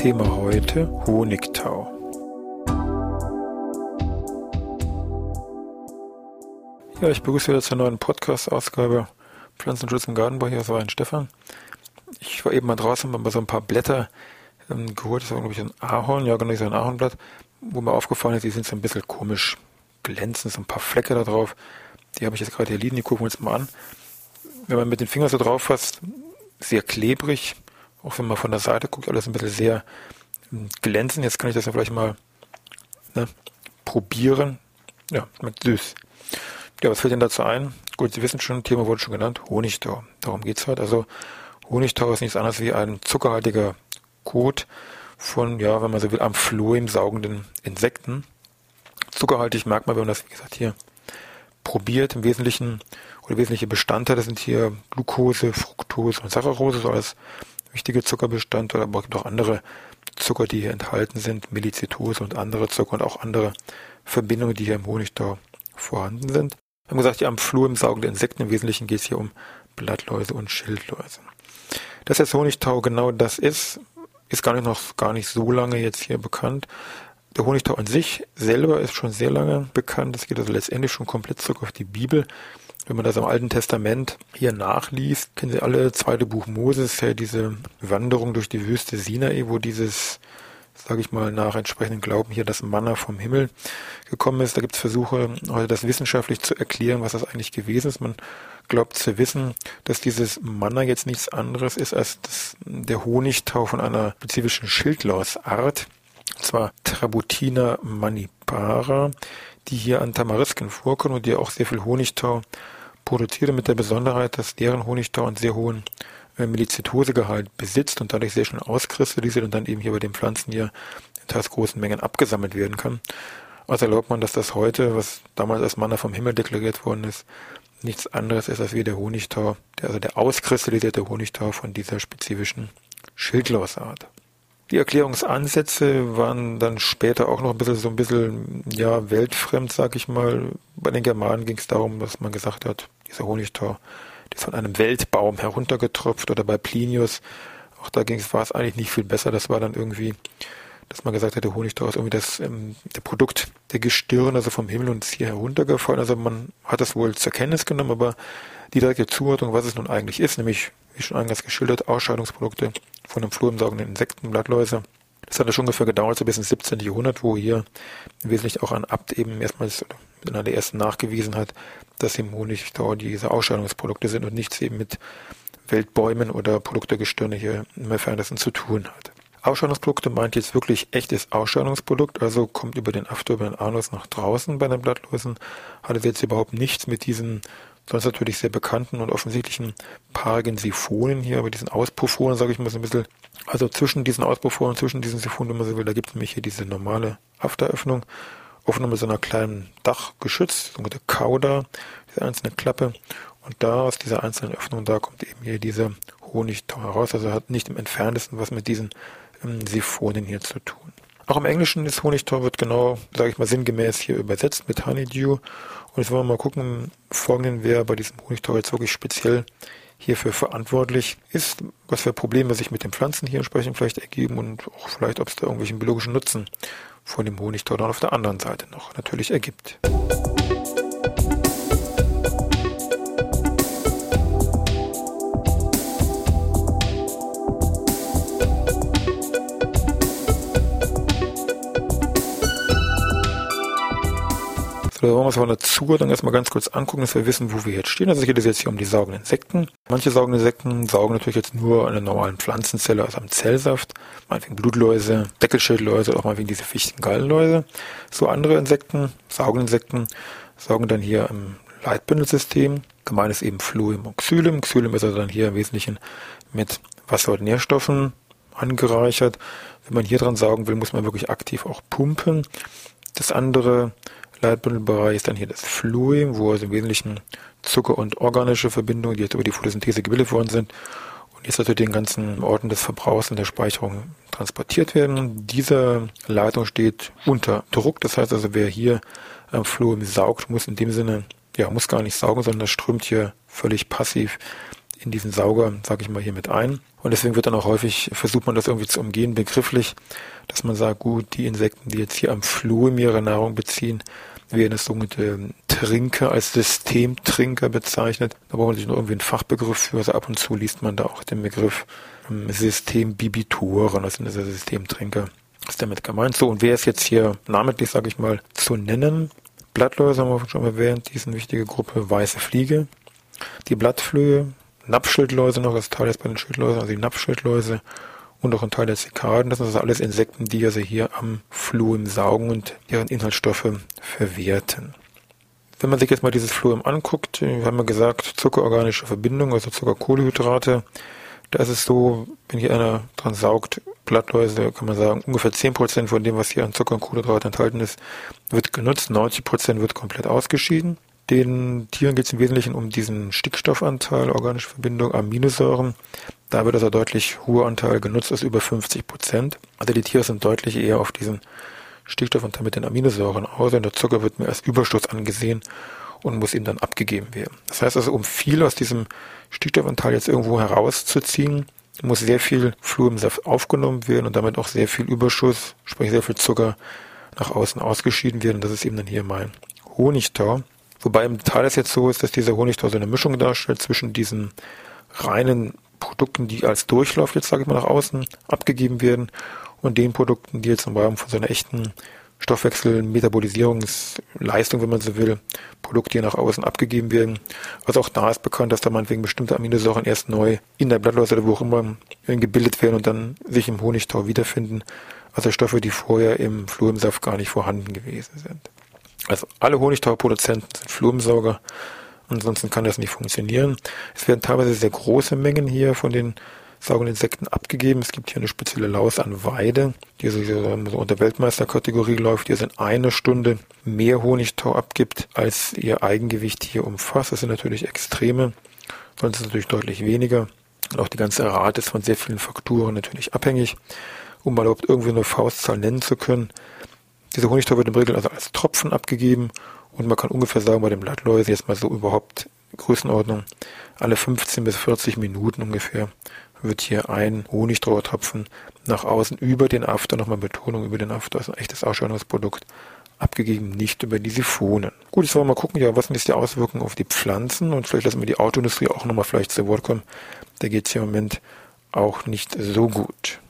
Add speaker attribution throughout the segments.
Speaker 1: Thema heute Honigtau. Ja, ich begrüße wieder zur neuen Podcast-Ausgabe Pflanzenschutz im Gartenbau. Hier ist ein Stefan. Ich war eben mal draußen, habe so ein paar Blätter ähm, geholt. Das war, glaube ich, ein Ahorn. Ja, genau, so ein Ahornblatt. Wo mir aufgefallen ist, die sind so ein bisschen komisch glänzend, so ein paar Flecke da drauf. Die habe ich jetzt gerade hier liegen, die gucken wir uns mal an. Wenn man mit den Fingern so drauf fasst, sehr klebrig, auch wenn man von der Seite guckt, alles ein bisschen sehr hm, glänzend. Jetzt kann ich das ja vielleicht mal ne, probieren. Ja, schmeckt süß. Ja, was fällt denn dazu ein? Gut, Sie wissen schon, Thema wurde schon genannt, Honigtau. Darum geht's halt. Also Honigtau ist nichts anderes wie ein zuckerhaltiger Kot von, ja, wenn man so will, am Floh saugenden Insekten. Zuckerhaltig merkt man, wenn man das, wie gesagt, hier probiert. Im Wesentlichen, oder wesentliche Bestandteile sind hier Glucose, Fructose und Saccharose, so als wichtige Zuckerbestandteile, aber es gibt auch andere Zucker, die hier enthalten sind, Melizitose und andere Zucker und auch andere Verbindungen, die hier im Honigtau vorhanden sind. Wir haben gesagt, die am Flur saugenden Insekten, im Wesentlichen geht es hier um Blattläuse und Schildläuse. Dass jetzt Honigtau genau das ist, ist gar nicht noch gar nicht so lange jetzt hier bekannt. Der Honigtau an sich selber ist schon sehr lange bekannt. Es geht also letztendlich schon komplett zurück auf die Bibel. Wenn man das im Alten Testament hier nachliest, kennen Sie alle, zweite Buch Moses, ja diese Wanderung durch die Wüste Sinai, wo dieses, sage ich mal, nach entsprechendem Glauben hier das Manna vom Himmel gekommen ist. Da gibt es Versuche, heute das wissenschaftlich zu erklären, was das eigentlich gewesen ist. Man glaubt zu wissen, dass dieses Manna jetzt nichts anderes ist als das, der Honigtau von einer spezifischen Schildlausart, und zwar Trabutina manipara, die hier an Tamarisken vorkommen und die auch sehr viel Honigtau produzieren, mit der Besonderheit, dass deren Honigtau einen sehr hohen äh, Melizitosegehalt besitzt und dadurch sehr schnell auskristallisiert und dann eben hier bei den Pflanzen hier in teils großen Mengen abgesammelt werden kann. Also erlaubt man, dass das heute, was damals als Manna vom Himmel deklariert worden ist, nichts anderes ist als wie der Honigtau, der, also der auskristallisierte Honigtau von dieser spezifischen Schildlausart. Die Erklärungsansätze waren dann später auch noch ein bisschen so ein bisschen ja weltfremd, sag ich mal. Bei den Germanen ging es darum, dass man gesagt hat, dieser Honigtau, der ist von einem Weltbaum heruntergetropft oder bei Plinius, auch da ging es, war es eigentlich nicht viel besser. Das war dann irgendwie, dass man gesagt hat, der Honigtau ist irgendwie das ähm, der Produkt der Gestirn, also vom Himmel und ist hier heruntergefallen. Also man hat das wohl zur Kenntnis genommen, aber die direkte Zuordnung, was es nun eigentlich ist, nämlich wie schon eingangs geschildert, Ausscheidungsprodukte von einem fluorumsaugenden Insekten, Blattläuse. Das hat ja schon ungefähr gedauert, so bis ins 17. Jahrhundert, wo hier wesentlich auch ein Abt eben erstmals in einer der ersten nachgewiesen hat, dass im Honigtau diese Ausscheidungsprodukte sind und nichts eben mit Weltbäumen oder Produktegestirne hier im Entferntesten zu tun hat. Ausscheidungsprodukte meint jetzt wirklich echtes Ausscheidungsprodukt, also kommt über den After, über den Anus nach draußen bei den Blattläusen, hat es jetzt überhaupt nichts mit diesen sonst natürlich sehr bekannten und offensichtlichen paarigen Siphonen hier, aber diesen Auspufforen, sage ich mal so ein bisschen. Also zwischen diesen Auspufforen, zwischen diesen Siphonen, wenn man so will, da gibt es nämlich hier diese normale Afteröffnung, offen mit so einer kleinen Dachgeschütz, so eine Kauder, diese einzelne Klappe. Und da aus dieser einzelnen Öffnung, da kommt eben hier diese Honigtau heraus. Also hat nicht im entferntesten was mit diesen ähm, Siphonen hier zu tun. Auch im Englischen ist Honigtau wird genau, sage ich mal, sinngemäß hier übersetzt mit Honeydew und jetzt wollen wir mal gucken, folgenden, wer bei diesem Honigtau jetzt wirklich speziell hierfür verantwortlich ist, was für Probleme sich mit den Pflanzen hier entsprechend vielleicht ergeben und auch vielleicht, ob es da irgendwelchen biologischen Nutzen von dem Honigtau dann auf der anderen Seite noch natürlich ergibt. So, wollen wir uns von der Zuordnung erstmal ganz kurz angucken, dass wir wissen, wo wir jetzt stehen. Also geht es jetzt hier um die saugenden Insekten. Manche saugende Insekten saugen natürlich jetzt nur an der normalen Pflanzenzelle, also am Zellsaft, meinetwegen Blutläuse, Deckelschildläuse, auch mal wegen diese Fichtengallenläuse. So andere Insekten, saugende Insekten, saugen dann hier im Leitbündelsystem. Gemein ist eben Phloem und Xylem. Xylem ist also dann hier im Wesentlichen mit Wasser und Nährstoffen angereichert. Wenn man hier dran saugen will, muss man wirklich aktiv auch pumpen. Das andere Leitbündelbereich ist dann hier das Fluid, wo also im Wesentlichen Zucker und organische Verbindungen, die jetzt über die Photosynthese gebildet worden sind und jetzt natürlich den ganzen Orten des Verbrauchs und der Speicherung transportiert werden. Diese Leitung steht unter Druck, das heißt also, wer hier am Fluid saugt, muss in dem Sinne, ja, muss gar nicht saugen, sondern das strömt hier völlig passiv in diesen Sauger, sage ich mal, hier mit ein. Und deswegen wird dann auch häufig, versucht man das irgendwie zu umgehen, begrifflich, dass man sagt, gut, die Insekten, die jetzt hier am Flur ihre Nahrung beziehen, werden als sogenannte Trinker, als Systemtrinker bezeichnet. Da braucht man sich nur irgendwie einen Fachbegriff für. Also ab und zu liest man da auch den Begriff ähm, Systembibitoren, also Systemtrinker. Das ist damit gemeint. So, und wer ist jetzt hier namentlich, sage ich mal, zu nennen? Blattläuse haben wir schon erwähnt, die ist eine wichtige Gruppe. Weiße Fliege, die Blattflöhe, Napfschildläuse noch, das Teil jetzt bei den Schildläusen, also die Napfschildläuse und auch ein Teil der Zikaden. Das sind also alles Insekten, die also hier am Fluim saugen und deren Inhaltsstoffe verwerten. Wenn man sich jetzt mal dieses Fluim anguckt, wir haben ja gesagt, zuckerorganische Verbindung, also Zuckerkohlehydrate, da ist es so, wenn hier einer dran saugt, Blattläuse, kann man sagen, ungefähr 10% von dem, was hier an Zucker und Kohlenhydrate enthalten ist, wird genutzt, 90% wird komplett ausgeschieden. Den Tieren geht es im Wesentlichen um diesen Stickstoffanteil, organische Verbindung, Aminosäuren. Da wird also deutlich hoher Anteil genutzt als über 50 Prozent. Also die Tiere sind deutlich eher auf diesen Stickstoffanteil mit den Aminosäuren aus und der Zucker wird mir als Überschuss angesehen und muss ihm dann abgegeben werden. Das heißt also, um viel aus diesem Stickstoffanteil jetzt irgendwo herauszuziehen, muss sehr viel Fluor im Saft aufgenommen werden und damit auch sehr viel Überschuss, sprich sehr viel Zucker nach außen ausgeschieden werden. Das ist eben dann hier mein Honigtau. Wobei im Detail es jetzt so ist, dass dieser Honigtau so eine Mischung darstellt zwischen diesen reinen Produkten, die als Durchlauf jetzt, sage ich mal, nach außen abgegeben werden und den Produkten, die jetzt im Rahmen von so einer echten Stoffwechsel, Metabolisierungsleistung, wenn man so will, Produkte, die nach außen abgegeben werden. Also auch da ist bekannt, dass da meinetwegen bestimmte Aminosäuren erst neu in der Blattläuse oder wo auch immer gebildet werden und dann sich im Honigtau wiederfinden. Also Stoffe, die vorher im Fluorsaft gar nicht vorhanden gewesen sind. Also alle Honigtauproduzenten sind Flurmsauger. Ansonsten kann das nicht funktionieren. Es werden teilweise sehr große Mengen hier von den saugenden Insekten abgegeben. Es gibt hier eine spezielle Laus an Weide, die so unter Weltmeisterkategorie läuft, die also in einer Stunde mehr Honigtau abgibt, als ihr Eigengewicht hier umfasst. Das sind natürlich Extreme, sonst ist es natürlich deutlich weniger. Und auch die ganze Rate ist von sehr vielen Faktoren natürlich abhängig. Um mal überhaupt irgendwie eine Faustzahl nennen zu können, dieser Honigtau wird im Regel also als Tropfen abgegeben und man kann ungefähr sagen, bei den Blattläusen jetzt mal so überhaupt Größenordnung, alle 15 bis 40 Minuten ungefähr wird hier ein Honigtrauertropfen nach außen über den After, nochmal Betonung über den After, also ein echtes Ausschauungsprodukt, abgegeben, nicht über die Siphonen. Gut, jetzt wollen wir mal gucken, ja, was sind jetzt die Auswirkungen auf die Pflanzen und vielleicht lassen wir die Autoindustrie auch nochmal vielleicht zu Wort kommen. Da geht es hier im Moment auch nicht so gut.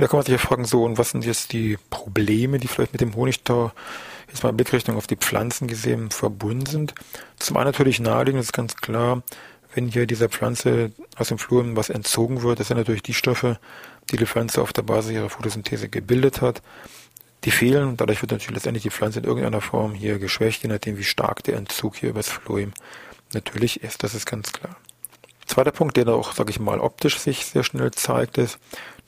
Speaker 1: Ja, da kann man sich ja fragen, so, und was sind jetzt die Probleme, die vielleicht mit dem Honigtau jetzt mal Blickrichtung auf die Pflanzen gesehen verbunden sind? Zum einen natürlich naheliegend ist ganz klar, wenn hier dieser Pflanze aus dem Flur was entzogen wird, das sind natürlich die Stoffe, die die Pflanze auf der Basis ihrer Photosynthese gebildet hat. Die fehlen, dadurch wird natürlich letztendlich die Pflanze in irgendeiner Form hier geschwächt, je nachdem wie stark der Entzug hier übers Phloem natürlich ist, das ist ganz klar. Zweiter Punkt, der da auch, sage ich mal, optisch sich sehr schnell zeigt, ist,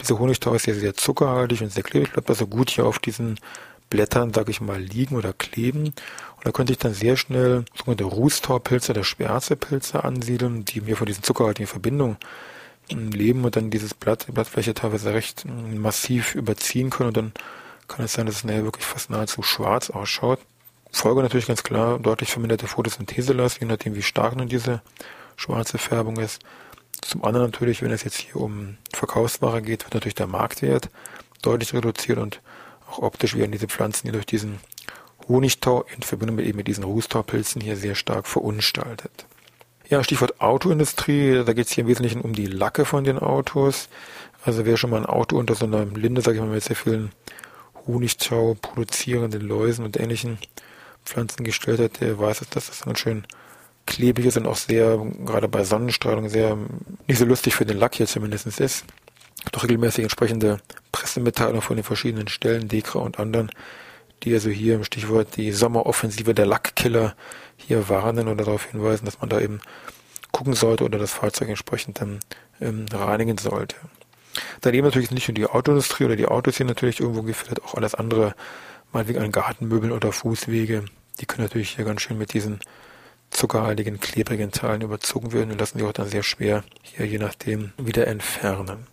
Speaker 1: dieser Honigtau ist ja sehr zuckerhaltig und sehr klebrig, bleibt also gut hier auf diesen Blättern, sage ich mal, liegen oder kleben. Und da könnte ich dann sehr schnell sogenannte Rußtaupilze oder Schwärzepilze ansiedeln, die mir von diesen zuckerhaltigen Verbindungen leben und dann dieses Blatt, die Blattfläche teilweise recht massiv überziehen können und dann kann es sein, dass es nachher wirklich fast nahezu schwarz ausschaut. Folge natürlich ganz klar deutlich verminderte Photosyntheselast, je nachdem wie stark nun diese schwarze Färbung ist. Zum anderen natürlich, wenn es jetzt hier um Verkaufsware geht, wird natürlich der Marktwert deutlich reduziert und auch optisch werden diese Pflanzen hier durch diesen Honigtau in Verbindung mit eben mit diesen Rußtaupilzen hier sehr stark verunstaltet. Ja, Stichwort Autoindustrie, da geht es hier im Wesentlichen um die Lacke von den Autos. Also wer schon mal ein Auto unter so einer Linde, sage ich mal, mit sehr vielen Honigtau produzierenden Läusen und ähnlichen Pflanzen gestellt hat, der weiß, dass das ganz schön klebrig ist und auch sehr, gerade bei Sonnenstrahlung, sehr nicht so lustig für den Lack hier zumindest ist. doch regelmäßig entsprechende Pressemitteilungen von den verschiedenen Stellen, DEKRA und anderen, die also hier im Stichwort die Sommeroffensive der Lackkiller hier warnen oder darauf hinweisen, dass man da eben gucken sollte oder das Fahrzeug entsprechend dann ähm, reinigen sollte. Daneben natürlich nicht nur die Autoindustrie oder die Autos hier natürlich irgendwo gefährdet, auch alles andere, meinetwegen an Gartenmöbeln oder Fußwege, die können natürlich hier ganz schön mit diesen zuckerhaltigen, klebrigen Teilen überzogen werden und lassen sich auch dann sehr schwer hier je nachdem wieder entfernen.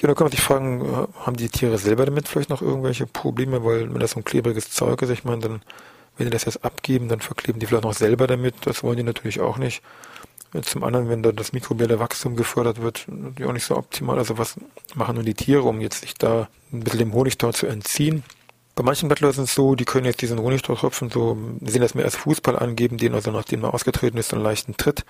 Speaker 1: Ja, da kann man sich fragen, äh, haben die Tiere selber damit vielleicht noch irgendwelche Probleme, weil wenn das so ein klebriges Zeug ist, ich meine, dann, wenn die das jetzt abgeben, dann verkleben die vielleicht noch selber damit, das wollen die natürlich auch nicht. Zum anderen, wenn da das mikrobielle Wachstum gefördert wird, natürlich auch nicht so optimal. Also was machen nun die Tiere, um jetzt sich da ein bisschen dem Honigtau zu entziehen? Bei manchen Blattläusen ist es so, die können jetzt diesen Honigtautropfen so, sehen das mehr als Fußball angeben, den also nachdem er ausgetreten ist, einen leichten Tritt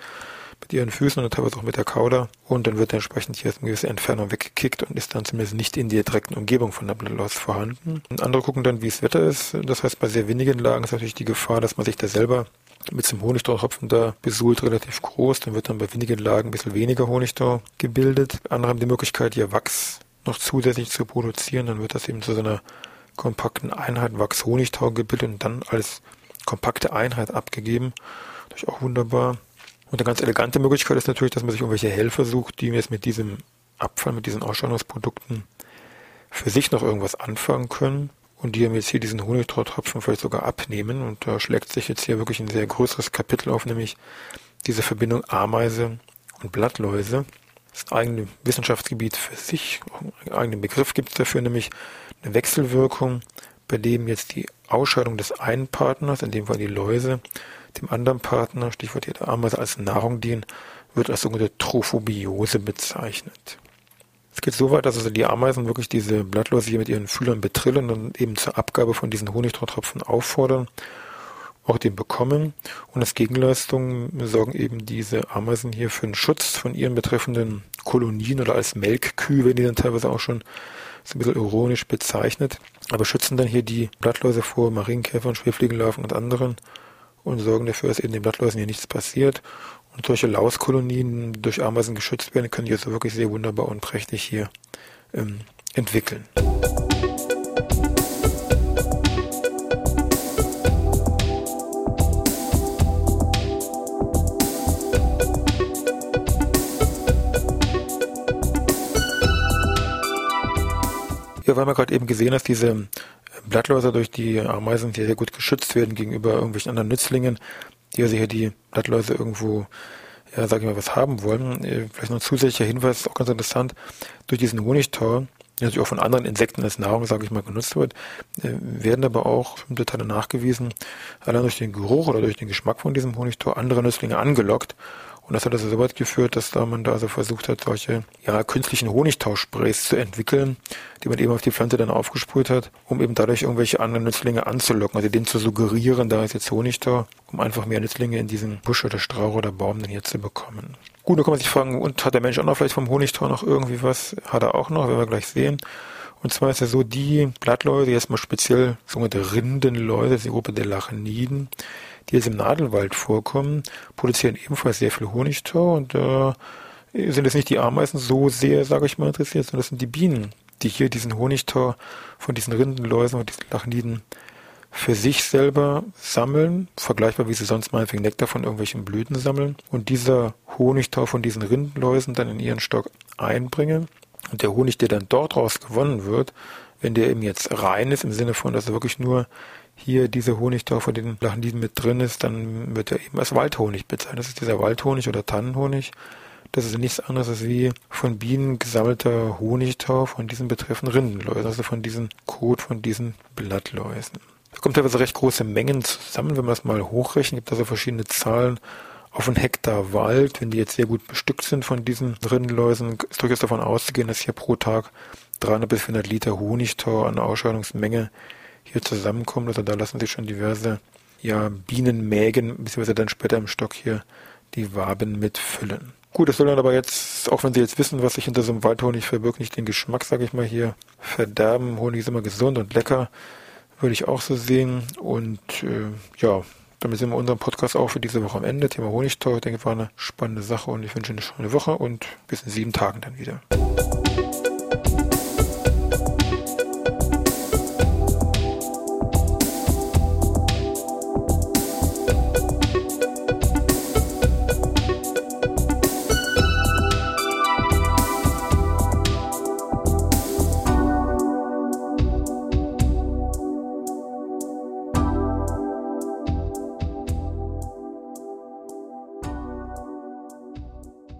Speaker 1: mit ihren Füßen und teilweise auch mit der Kauder und dann wird er entsprechend hier eine gewisse Entfernung weggekickt und ist dann zumindest nicht in der direkten Umgebung von der Blattlaus vorhanden. Und andere gucken dann, wie es Wetter ist. Das heißt, bei sehr wenigen Lagen ist natürlich die Gefahr, dass man sich da selber mit dem Honigtautropfen da besuhlt relativ groß. Dann wird dann bei wenigen Lagen ein bisschen weniger Honigtau gebildet. Andere haben die Möglichkeit, hier Wachs noch zusätzlich zu produzieren. Dann wird das eben zu so einer kompakten Einheit Wachs-Honigtau gebildet und dann als kompakte Einheit abgegeben. Das ist auch wunderbar. Und eine ganz elegante Möglichkeit ist natürlich, dass man sich irgendwelche Helfer sucht, die jetzt mit diesem Abfall, mit diesen Ausstattungsprodukten für sich noch irgendwas anfangen können und die haben jetzt hier diesen Honigtautropfen vielleicht sogar abnehmen und da schlägt sich jetzt hier wirklich ein sehr größeres Kapitel auf, nämlich diese Verbindung Ameise und Blattläuse. Das ist ein eigenes Wissenschaftsgebiet für sich, einen eigenen Begriff gibt es dafür, nämlich eine Wechselwirkung, bei dem jetzt die Ausscheidung des einen Partners, in dem Fall die Läuse, dem anderen Partner, Stichwort der Ameise, als Nahrung dienen, wird als sogenannte Trophobiose bezeichnet. Es geht so weit, dass also die Ameisen wirklich diese Blattläuse hier mit ihren Fühlern betrillen und eben zur Abgabe von diesen Honigtautropfen auffordern, auch den bekommen. Und als Gegenleistung sorgen eben diese Ameisen hier für den Schutz von ihren betreffenden Kolonien oder als Melkkühe, wenn die dann teilweise auch schon so ein bisschen ironisch bezeichnet, aber schützen dann hier die Blattläuse vor Marienkäfern, Schwerfliegenlarven und anderen und sorgen dafür, dass eben den Blattläusen hier nichts passiert. Und solche Lauskolonien durch Ameisen geschützt werden, können die also wirklich sehr wunderbar und prächtig hier ähm, entwickeln. Ja, weil man gerade eben gesehen hat, diese Blattläuser durch die Ameisen die sehr gut geschützt werden gegenüber irgendwelchen anderen Nützlingen, die also hier die Blattläuse irgendwo, ja, sag ich mal, was haben wollen. Äh, vielleicht noch ein zusätzlicher Hinweis, auch ganz interessant, durch diesen Honigtau, der natürlich auch von anderen Insekten als Nahrung, sage ich mal, genutzt wird, äh, werden aber auch bestimmte Teile nachgewiesen, allein durch den Geruch oder durch den Geschmack von diesem Honigtau andere Nützlinge angelockt und das hat also so weit geführt, dass da man da also versucht hat, solche ja, künstlichen Honigtausprays zu entwickeln, die man eben auf die Pflanze dann aufgesprüht hat, um eben dadurch irgendwelche anderen Nützlinge anzulocken, also denen zu suggerieren, da ist jetzt Honigtau, um einfach mehr Nützlinge in diesen Busch oder Strauch oder Baum dann hier zu bekommen. Gut, da kann man sich fragen, und hat der Mensch auch noch vielleicht vom Honigtau noch irgendwie was? Hat er auch noch, werden wir gleich sehen. Und zwar ist ja so, die Blattläuse, jetzt mal speziell sogenannte Rindenläuse, die Gruppe der Lachniden, die jetzt im Nadelwald vorkommen, produzieren ebenfalls sehr viel Honigtau und da äh, sind jetzt nicht die Ameisen so sehr, sage ich mal, interessiert, sondern das sind die Bienen, die hier diesen Honigtau von diesen Rindenläusen und diesen Lachniden für sich selber sammeln, vergleichbar wie sie sonst meinetwegen Nektar von irgendwelchen Blüten sammeln und dieser Honigtau von diesen Rindenläusen dann in ihren Stock einbringen. Und der Honig, der dann dort raus gewonnen wird, wenn der eben jetzt rein ist, im Sinne von, dass er wirklich nur hier diese Honigtau von den Lachniden mit drin ist, dann wird er eben als Waldhonig bezeichnet. Das ist dieser Waldhonig oder Tannenhonig. Das ist nichts anderes als wie von Bienen gesammelter Honigtau von diesen betreffenden Rindenläusen, also von diesen Kot von diesen Blattläusen. Da kommt teilweise recht große Mengen zusammen, wenn man das mal hochrechnet, gibt also verschiedene Zahlen auf einen Hektar Wald, wenn die jetzt sehr gut bestückt sind von diesen Rindenläusen, ist durchaus davon auszugehen, dass hier pro Tag 300 bis 400 Liter Honigtau an Ausscheidungsmenge hier zusammenkommt. Also da lassen sich schon diverse ja, Bienenmägen, beziehungsweise dann später im Stock hier die Waben mitfüllen. Gut, das soll dann aber jetzt, auch wenn Sie jetzt wissen, was sich hinter so einem Waldhonig verbirgt, nicht den Geschmack, sage ich mal, hier verderben. Honig ist immer gesund und lecker, würde ich auch so sehen. Und äh, ja, damit sind wir unseren Podcast auch für diese Woche am Ende. Thema Honigtau, ich denke, war eine spannende Sache und ich wünsche Ihnen eine schöne Woche und bis in sieben Tagen dann wieder.